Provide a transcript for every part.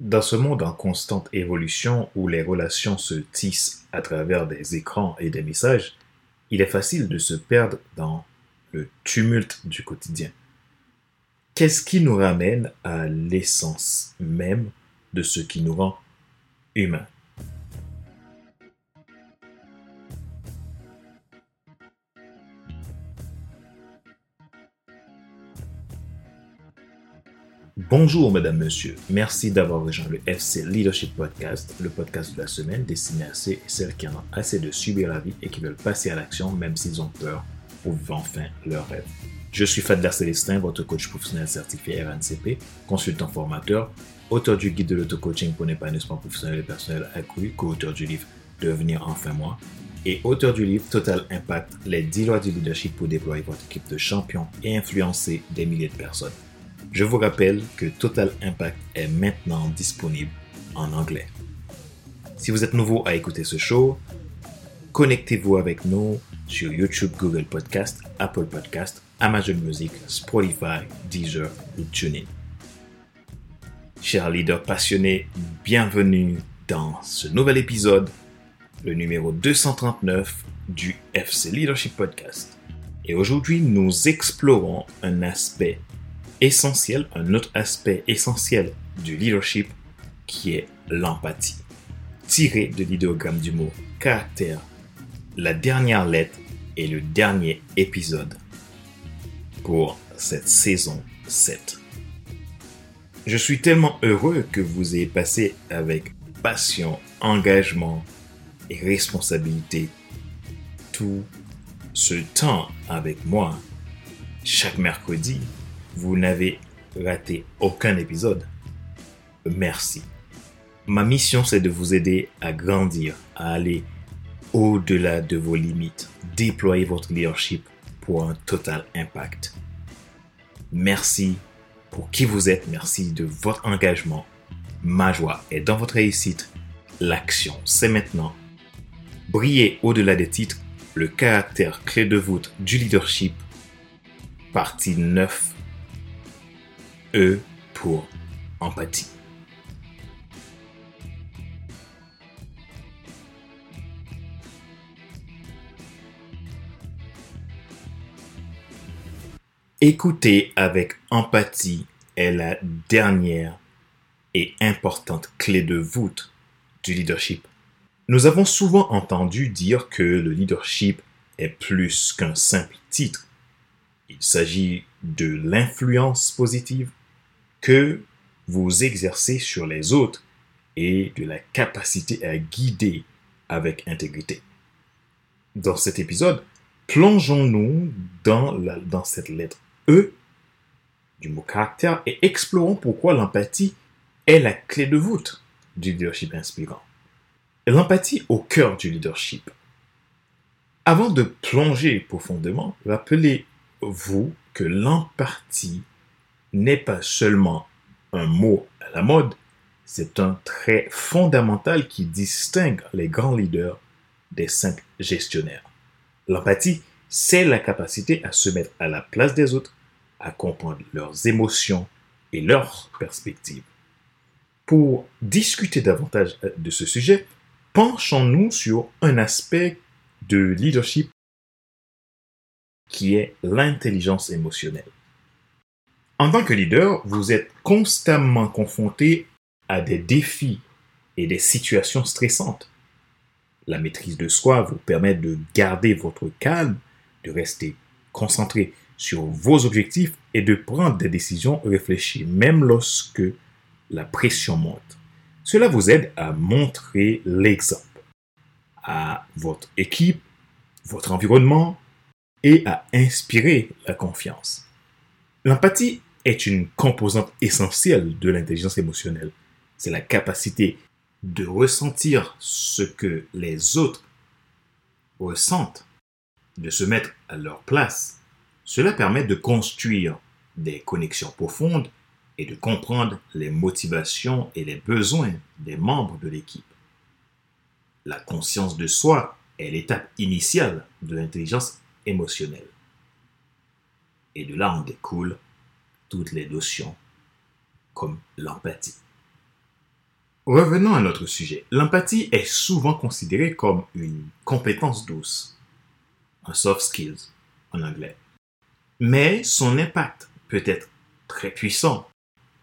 Dans ce monde en constante évolution où les relations se tissent à travers des écrans et des messages, il est facile de se perdre dans le tumulte du quotidien. Qu'est-ce qui nous ramène à l'essence même de ce qui nous rend humains? Bonjour, mesdames, messieurs. Merci d'avoir rejoint le FC Leadership Podcast, le podcast de la semaine destiné à ceux et celles qui en ont assez de subir la vie et qui veulent passer à l'action même s'ils ont peur pour vivre enfin leur rêve. Je suis Fadler Célestin, votre coach professionnel certifié RNCP, consultant formateur, auteur du guide de l'auto-coaching pour l'épanouissement professionnel et personnel accru, co-auteur du livre Devenir enfin moi, et auteur du livre Total Impact, les 10 lois du leadership pour déployer votre équipe de champions et influencer des milliers de personnes. Je vous rappelle que Total Impact est maintenant disponible en anglais. Si vous êtes nouveau à écouter ce show, connectez-vous avec nous sur YouTube, Google Podcast, Apple Podcast, Amazon Music, Spotify, Deezer ou TuneIn. Chers leaders passionnés, bienvenue dans ce nouvel épisode, le numéro 239 du FC Leadership Podcast. Et aujourd'hui, nous explorons un aspect essentiel, un autre aspect essentiel du leadership qui est l'empathie. Tiré de l'idéogramme du mot caractère, la dernière lettre et le dernier épisode pour cette saison 7. Je suis tellement heureux que vous ayez passé avec passion, engagement et responsabilité tout ce temps avec moi chaque mercredi vous n'avez raté aucun épisode. Merci. Ma mission, c'est de vous aider à grandir, à aller au-delà de vos limites, déployer votre leadership pour un total impact. Merci pour qui vous êtes, merci de votre engagement. Ma joie est dans votre réussite. L'action, c'est maintenant. Briller au-delà des titres, le caractère clé de voûte du leadership. Partie 9 E pour empathie. Écouter avec empathie est la dernière et importante clé de voûte du leadership. Nous avons souvent entendu dire que le leadership est plus qu'un simple titre. Il s'agit de l'influence positive, que vous exercez sur les autres et de la capacité à guider avec intégrité. Dans cet épisode, plongeons-nous dans, cette lettre E du mot caractère et explorons pourquoi l'empathie est la clé de voûte du leadership inspirant. L'empathie au cœur du leadership. Avant de plonger profondément, rappelez-vous que l'empathie n'est pas seulement un mot à la mode, c'est un trait fondamental qui distingue les grands leaders des simples gestionnaires. L'empathie, c'est la capacité à se mettre à la place des autres, à comprendre leurs émotions et leurs perspectives. Pour discuter davantage de ce sujet, penchons-nous sur un aspect de leadership qui est l'intelligence émotionnelle. En tant que leader, vous êtes constamment confronté à des défis et des situations stressantes. La maîtrise de soi vous permet de garder votre calme, de rester concentré sur vos objectifs et de prendre des décisions réfléchies, même lorsque la pression monte. Cela vous aide à montrer l'exemple à votre équipe, votre environnement et à inspirer la confiance. L'empathie est une composante essentielle de l'intelligence émotionnelle. C'est la capacité de ressentir ce que les autres ressentent, de se mettre à leur place. Cela permet de construire des connexions profondes et de comprendre les motivations et les besoins des membres de l'équipe. La conscience de soi est l'étape initiale de l'intelligence émotionnelle. Et de là en découle toutes les notions comme l'empathie. Revenons à notre sujet. L'empathie est souvent considérée comme une compétence douce, un soft skills en anglais. Mais son impact peut être très puissant.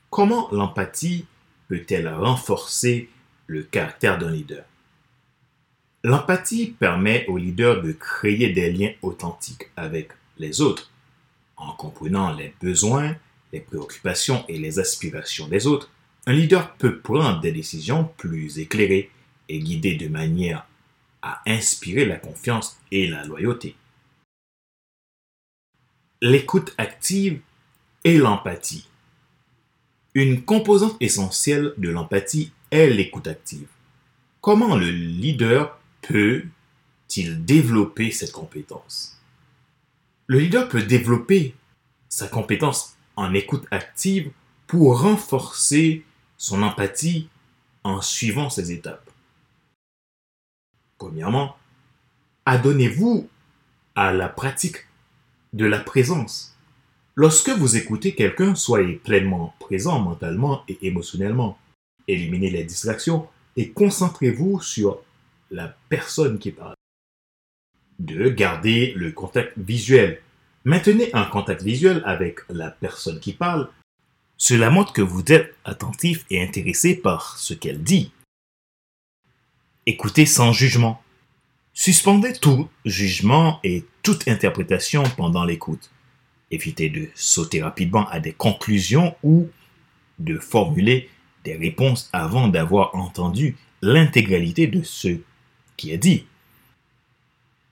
Comment l'empathie peut-elle renforcer le caractère d'un leader? L'empathie permet au leader de créer des liens authentiques avec les autres, en comprenant les besoins, les préoccupations et les aspirations des autres. Un leader peut prendre des décisions plus éclairées et guidées de manière à inspirer la confiance et la loyauté. L'écoute active et l'empathie. Une composante essentielle de l'empathie est l'écoute active. Comment le leader peut-il développer cette compétence? Le leader peut développer sa compétence en écoute active pour renforcer son empathie en suivant ces étapes. Premièrement, adonnez-vous à la pratique de la présence. Lorsque vous écoutez quelqu'un, soyez pleinement présent mentalement et émotionnellement. Éliminez les distractions et concentrez-vous sur la personne qui parle. 2. Gardez le contact visuel. Maintenez un contact visuel avec la personne qui parle. Cela montre que vous êtes attentif et intéressé par ce qu'elle dit. Écoutez sans jugement. Suspendez tout jugement et toute interprétation pendant l'écoute. Évitez de sauter rapidement à des conclusions ou de formuler des réponses avant d'avoir entendu l'intégralité de ce qui est dit.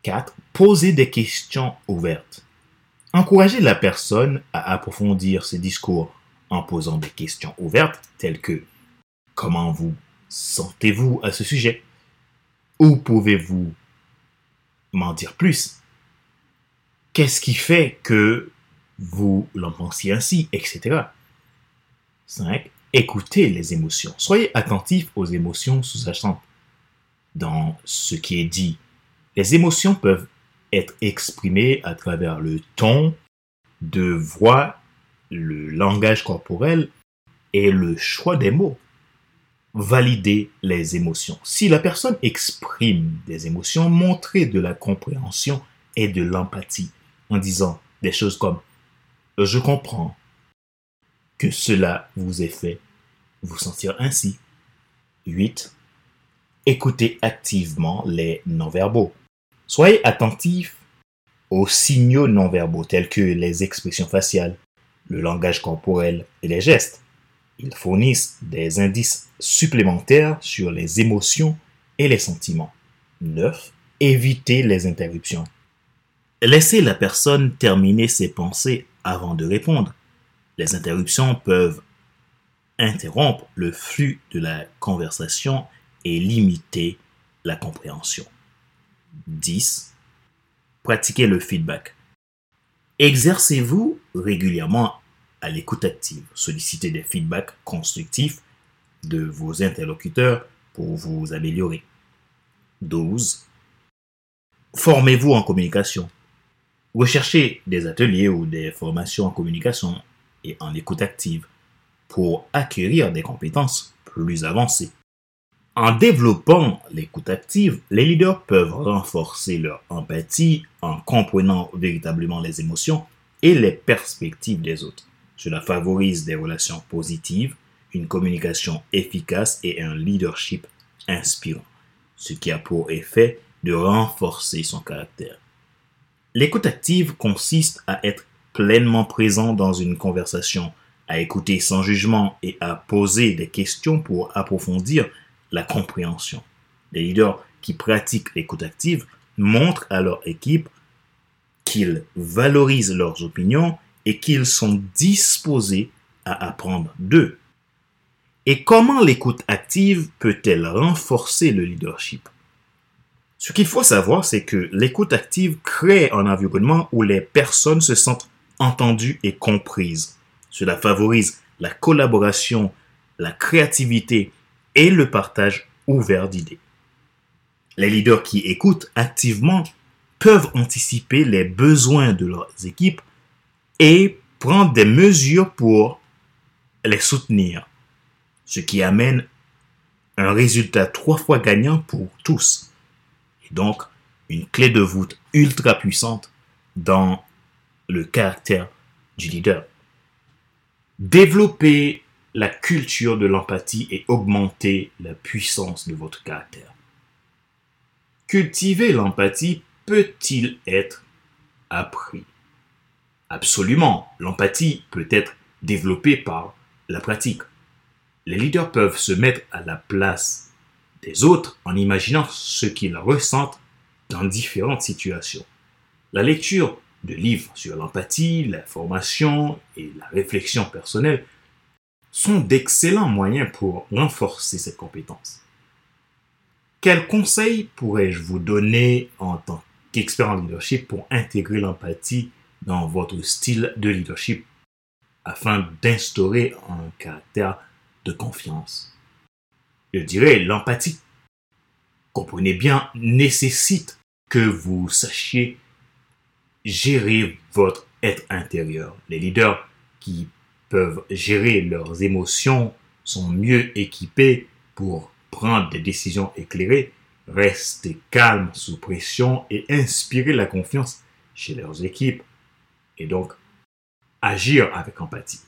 4. Posez des questions ouvertes. Encouragez la personne à approfondir ses discours en posant des questions ouvertes telles que Comment vous sentez-vous à ce sujet? Où pouvez-vous m'en dire plus? Qu'est-ce qui fait que vous l'en pensiez ainsi, etc. 5. Écoutez les émotions. Soyez attentif aux émotions sous-jacentes dans ce qui est dit. Les émotions peuvent être exprimées à travers le ton de voix, le langage corporel et le choix des mots valider les émotions. Si la personne exprime des émotions, montrez de la compréhension et de l'empathie en disant des choses comme je comprends que cela vous ait fait vous sentir ainsi. 8. Écoutez activement les non-verbaux. Soyez attentif aux signaux non-verbaux tels que les expressions faciales, le langage corporel et les gestes. Ils fournissent des indices supplémentaires sur les émotions et les sentiments. 9. Évitez les interruptions. Laissez la personne terminer ses pensées avant de répondre. Les interruptions peuvent interrompre le flux de la conversation et limiter la compréhension. 10. Pratiquez le feedback. Exercez-vous régulièrement à l'écoute active. Sollicitez des feedbacks constructifs de vos interlocuteurs pour vous améliorer. 12. Formez-vous en communication. Recherchez des ateliers ou des formations en communication et en écoute active pour acquérir des compétences plus avancées. En développant l'écoute active, les leaders peuvent renforcer leur empathie en comprenant véritablement les émotions et les perspectives des autres. Cela favorise des relations positives, une communication efficace et un leadership inspirant, ce qui a pour effet de renforcer son caractère. L'écoute active consiste à être pleinement présent dans une conversation, à écouter sans jugement et à poser des questions pour approfondir la compréhension. Les leaders qui pratiquent l'écoute active montrent à leur équipe qu'ils valorisent leurs opinions et qu'ils sont disposés à apprendre d'eux. Et comment l'écoute active peut-elle renforcer le leadership? Ce qu'il faut savoir, c'est que l'écoute active crée un environnement où les personnes se sentent entendues et comprises. Cela favorise la collaboration, la créativité et le partage ouvert d'idées. Les leaders qui écoutent activement peuvent anticiper les besoins de leurs équipes et prendre des mesures pour les soutenir, ce qui amène un résultat trois fois gagnant pour tous. Et donc, une clé de voûte ultra puissante dans le caractère du leader. Développer la culture de l'empathie et augmenter la puissance de votre caractère. Cultiver l'empathie peut-il être appris? Absolument, l'empathie peut être développée par la pratique. Les leaders peuvent se mettre à la place des autres en imaginant ce qu'ils ressentent dans différentes situations. La lecture de livres sur l'empathie, la formation et la réflexion personnelle sont d'excellents moyens pour renforcer cette compétence. Quels conseils pourrais-je vous donner en tant qu'expert en leadership pour intégrer l'empathie dans votre style de leadership afin d'instaurer un caractère de confiance? Je dirais l'empathie, comprenez bien, nécessite que vous sachiez gérer votre être intérieur. Les leaders qui peuvent gérer leurs émotions sont mieux équipés pour prendre des décisions éclairées, rester calmes sous pression et inspirer la confiance chez leurs équipes et donc agir avec empathie.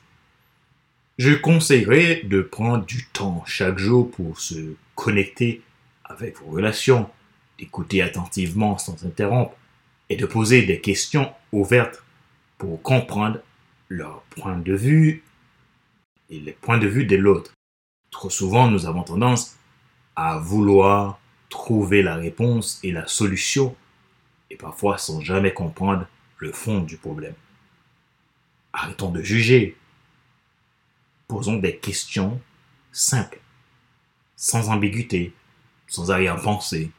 Je conseillerais de prendre du temps chaque jour pour se connecter avec vos relations, d'écouter attentivement sans interrompre et de poser des questions ouvertes pour comprendre leur point de vue et les points de vue de l'autre. Trop souvent, nous avons tendance à vouloir trouver la réponse et la solution et parfois sans jamais comprendre le fond du problème. Arrêtons de juger. Posons des questions simples, sans ambiguïté, sans arrière-pensée.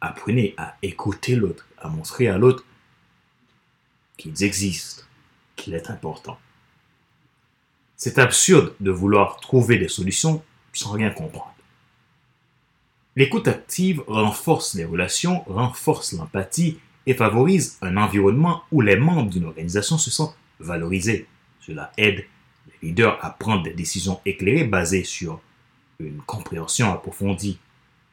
Apprenez à écouter l'autre à montrer à l'autre qu'ils existent, qu'il est important. C'est absurde de vouloir trouver des solutions sans rien comprendre. L'écoute active renforce les relations, renforce l'empathie et favorise un environnement où les membres d'une organisation se sentent valorisés. Cela aide les leaders à prendre des décisions éclairées basées sur une compréhension approfondie.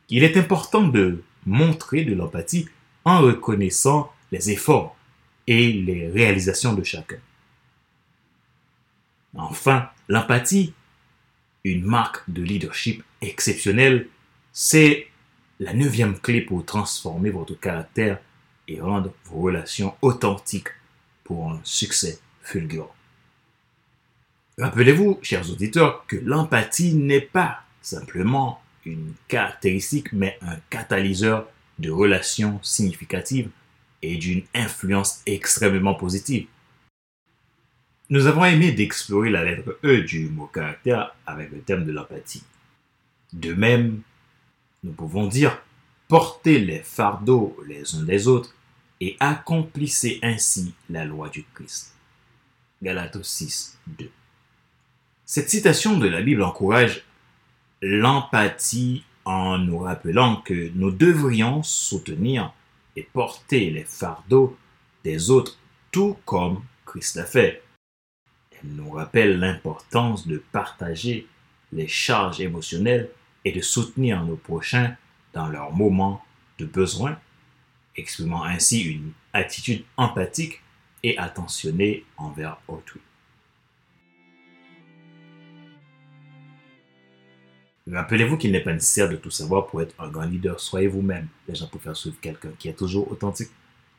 Il est important de montrer de l'empathie en reconnaissant les efforts et les réalisations de chacun. Enfin, l'empathie, une marque de leadership exceptionnelle, c'est la neuvième clé pour transformer votre caractère et rendre vos relations authentiques pour un succès fulgurant. Rappelez-vous, chers auditeurs, que l'empathie n'est pas simplement une caractéristique, mais un catalyseur de relations significatives et d'une influence extrêmement positive. Nous avons aimé d'explorer la lettre E du mot caractère avec le thème de l'empathie. De même, nous pouvons dire portez les fardeaux les uns des autres et accomplissez ainsi la loi du Christ. Galates 6, 2. Cette citation de la Bible encourage l'empathie en nous rappelant que nous devrions soutenir et porter les fardeaux des autres tout comme Christ l'a fait. Elle nous rappelle l'importance de partager les charges émotionnelles et de soutenir nos prochains dans leurs moments de besoin, exprimant ainsi une attitude empathique et attentionnée envers autrui. Rappelez-vous qu'il n'est pas nécessaire de tout savoir pour être un grand leader. Soyez vous-même. Les gens préfèrent suivre quelqu'un qui est toujours authentique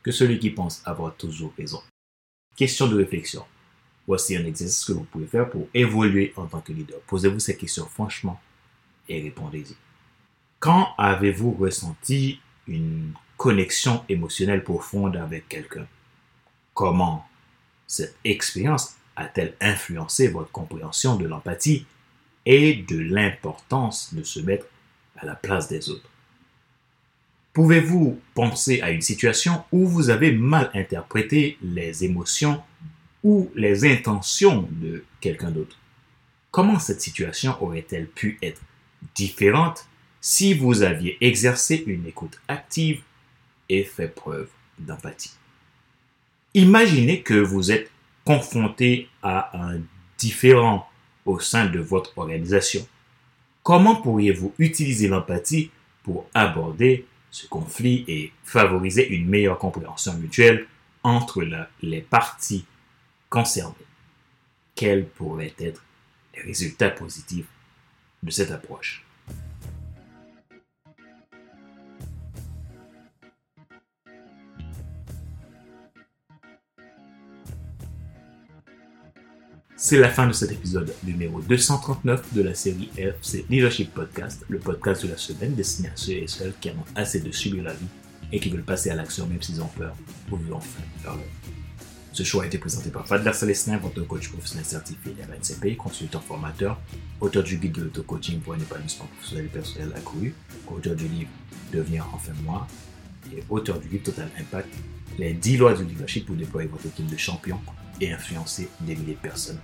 que celui qui pense avoir toujours raison. Question de réflexion. Voici un exercice que vous pouvez faire pour évoluer en tant que leader. Posez-vous ces questions franchement et répondez-y. Quand avez-vous ressenti une connexion émotionnelle profonde avec quelqu'un? Comment cette expérience a-t-elle influencé votre compréhension de l'empathie et de l'importance de se mettre à la place des autres? Pouvez-vous penser à une situation où vous avez mal interprété les émotions ou les intentions de quelqu'un d'autre Comment cette situation aurait-elle pu être différente si vous aviez exercé une écoute active et fait preuve d'empathie? Imaginez que vous êtes confronté à un différent au sein de votre organisation. Comment pourriez-vous utiliser l'empathie pour aborder ce conflit et favoriser une meilleure compréhension mutuelle entre les parties concernées Quels pourraient être les résultats positifs de cette approche? C'est la fin de cet épisode numéro 239 de la série FC Leadership Podcast, le podcast de la semaine destiné à ceux et celles qui en ont assez de subir la vie et qui veulent passer à l'action même s'ils ont peur pour vivre enfin leur. Ce choix a été présenté par Fadler Célestin, votre coach professionnel certifié RNCP, consultant formateur, auteur du guide de l'auto-coaching pour un épanouissement professionnel et personnel accru, auteur du livre Devenir enfin moi et auteur du livre Total Impact, les 10 lois du leadership pour déployer votre équipe de champions et influencer des milliers de personnes.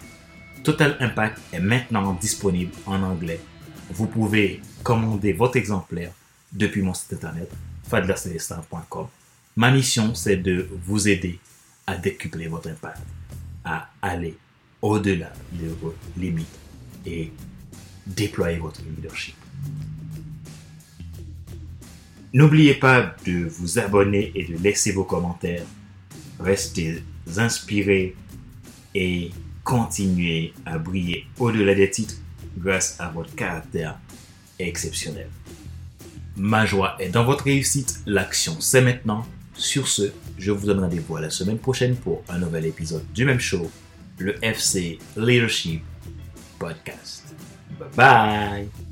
Total Impact est maintenant disponible en anglais. Vous pouvez commander votre exemplaire depuis mon site internet fadlercelestin.com. Ma mission, c'est de vous aider à décupler votre impact, à aller au-delà de vos limites et déployer votre leadership. N'oubliez pas de vous abonner et de laisser vos commentaires. Restez inspirés et continuez à briller au-delà des titres grâce à votre caractère exceptionnel. Ma joie est dans votre réussite, l'action c'est maintenant. Sur ce, je vous donne rendez-vous la semaine prochaine pour un nouvel épisode du même show, le FC Leadership Podcast. Bye bye